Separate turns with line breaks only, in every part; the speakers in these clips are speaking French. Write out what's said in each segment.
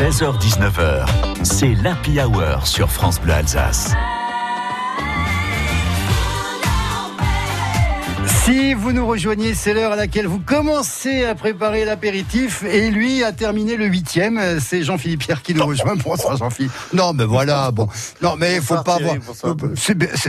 16h-19h, c'est l'Happy Hour sur France Bleu Alsace.
Si vous nous rejoignez, c'est l'heure à laquelle vous commencez à préparer l'apéritif et lui a terminé le huitième. C'est Jean-Philippe Pierre qui nous rejoint. Bonsoir Jean-Philippe. Non, mais voilà, bon. Non, mais il faut pas avoir.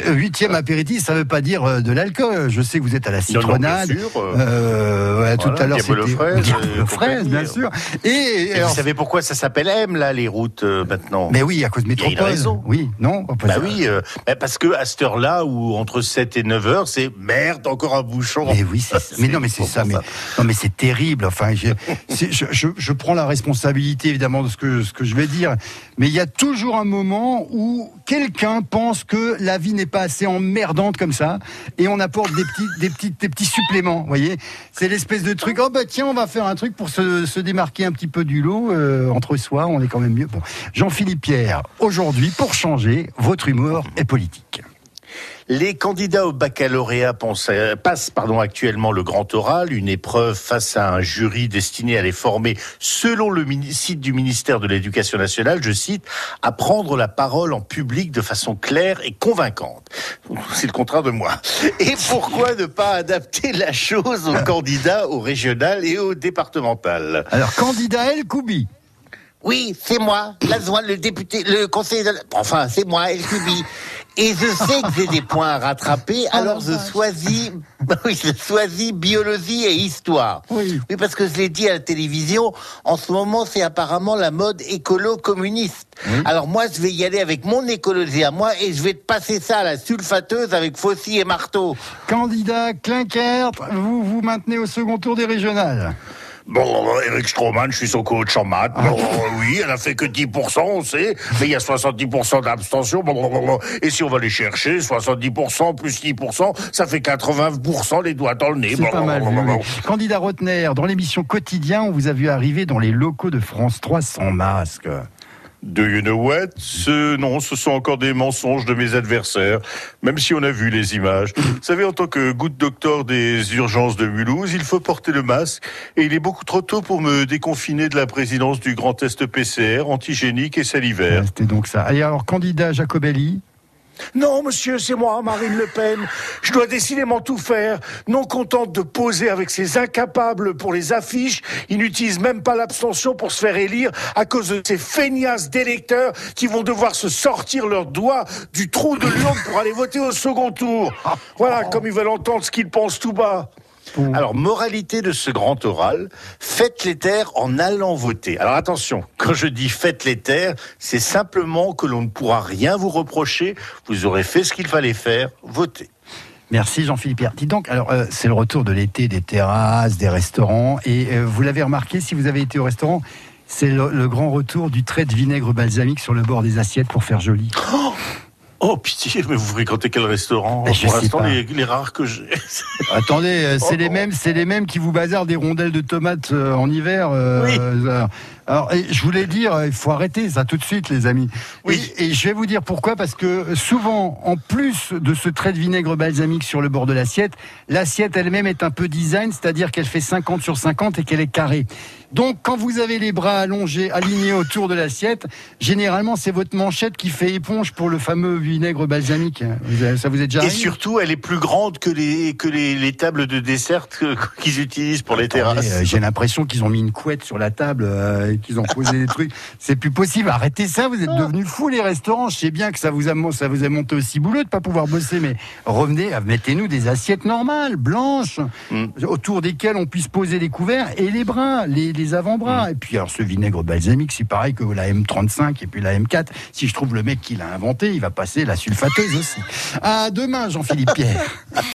Huitième apéritif, ça veut pas dire euh, de l'alcool. Je sais que vous êtes à la citronnade.
Euh,
euh, ouais, tout à l'heure, c'était
et
fraise, bien sûr. Et,
Et
alors-
vous savez pourquoi ça s'appelle M, là, les routes, euh, maintenant?
Mais oui, à cause de
Il y a une
métropole.
raison.
Oui, non.
Bah oui, euh, bah parce que à cette heure-là, ou entre 7 et 9 heures, c'est merde, encore un bouchon.
Mais oui, c'est ça. Mais non, mais c'est ça. Mais non, mais c'est terrible. Enfin, je, c'est- je, je, je prends la responsabilité évidemment de ce que ce que je vais dire. Mais il y a toujours un moment où quelqu'un pense que la vie n'est pas assez emmerdante comme ça, et on apporte des petits des petits des petits suppléments. Vous voyez, c'est l'espèce de truc. Oh bah tiens, on va faire un truc pour se, se démarquer un petit peu du lot euh, entre soi. On est quand même mieux. Bon, Jean-Philippe Pierre, aujourd'hui, pour changer, votre humour est politique.
Les candidats au baccalauréat pensent- euh, passent pardon, actuellement le grand oral, une épreuve face à un jury destiné à les former, selon le site du ministère de l'Éducation nationale, je cite, à prendre la parole en public de façon claire et convaincante. C'est le contraire de moi. Et pourquoi ne pas adapter la chose aux candidats au régional et au départemental?
Alors, candidat El Koubi.
Oui, c'est moi, l'adjoint, le député, le conseiller de... la- Enfin, c'est moi, El Kubi. Et je sais que j'ai des points à rattraper, alors je choisis, oui, je choisis biologie et histoire.
Oui.
Oui, parce que je l'ai dit à la télévision, en ce moment, c'est apparemment la mode écolo-communiste. Alors moi, je vais y aller avec mon écologie à moi et je vais te passer ça à la sulfateuse avec faucille et marteau.
Candidat Klinkert, vous vous maintenez au second tour des régionales.
Bon, Eric Stroman, je suis son coach en maths. Bon, oui, elle a fait que 10%, on sait, mais il y a 70% d'abstention. Bon, bon, bon, bon. Et si on va les chercher, 70% plus 10%, ça fait 80% les doigts dans le nez.
C'est pas mal. vu, oui. Candidat Rotner, dans l'émission Quotidien, on vous a vu arriver dans les locaux de France 3 sans masque.
Do you know what? Ce, Non, ce sont encore des mensonges de mes adversaires, même si on a vu les images. Vous savez, en tant que goutte docteur des urgences de Mulhouse, il faut porter le masque, et il est beaucoup trop tôt pour me déconfiner de la présidence du grand test PCR, antigénique et salivaire.
C'était donc ça. Et alors, candidat Jacobelli,
Non, monsieur, c'est moi, Marine Le Pen. Je dois décidément tout faire. Non contente de poser avec ces incapables pour les affiches, ils n'utilisent même pas l'abstention pour se faire élire à cause de ces feignasses d'électeurs qui vont devoir se sortir leurs doigts du trou de l'urne pour aller voter au second tour. Voilà, comme ils veulent entendre ce qu'ils pensent tout bas. Alors, moralité de ce grand oral, faites les terres en allant voter. Alors attention, quand je dis faites les terres, c'est simplement que l'on ne pourra rien vous reprocher. Vous aurez fait ce qu'il fallait faire, voter.
Merci Jean-Philippe Pierre. Dis donc, alors euh, c'est le retour de l'été des terrasses, des restaurants, et euh, vous l'avez remarqué si vous avez été au restaurant, c'est le, le grand retour du trait de vinaigre balsamique sur le bord des assiettes pour faire joli.
Oh pitié, mais vous fréquentez quel restaurant
Ben,
Pour l'instant, les, les rares que j'ai.
Attendez, euh, c'est
Oh,
les
oh.
mêmes, c'est les mêmes qui vous bazardent des rondelles de tomates euh, en hiver.
Oui.
euh, alors, je voulais dire, il faut arrêter ça tout de suite, les amis.
Oui.
Et, et je vais vous dire pourquoi, parce que souvent, en plus de ce trait de vinaigre balsamique sur le bord de l'assiette, l'assiette elle-même est un peu design, c'est-à-dire qu'elle fait 50 sur 50 et qu'elle est carrée. Donc, quand vous avez les bras allongés, alignés autour de l'assiette, généralement, c'est votre manchette qui fait éponge pour le fameux vinaigre balsamique. Ça vous est déjà
Et
arrivé
surtout, elle est plus grande que les, que les, les tables de dessert qu'ils utilisent pour les terrasses.
euh, J'ai l'impression qu'ils ont mis une couette sur la table euh, qu'ils ont posé des trucs. C'est plus possible. Arrêtez ça. Vous êtes devenus fous les restaurants. Je sais bien que ça vous a ça vous a monté aussi boulot de pas pouvoir bosser, mais revenez, mettez-nous des assiettes normales, blanches,
Mm.
autour desquelles on puisse poser les couverts et les bras, les, les avant-bras. Et puis alors ce vinaigre balsamique, c'est pareil que la M35 et puis la M4. Si je trouve le mec qui l'a inventé, il va passer la sulfateuse aussi. À demain, Jean-Philippe Pierre.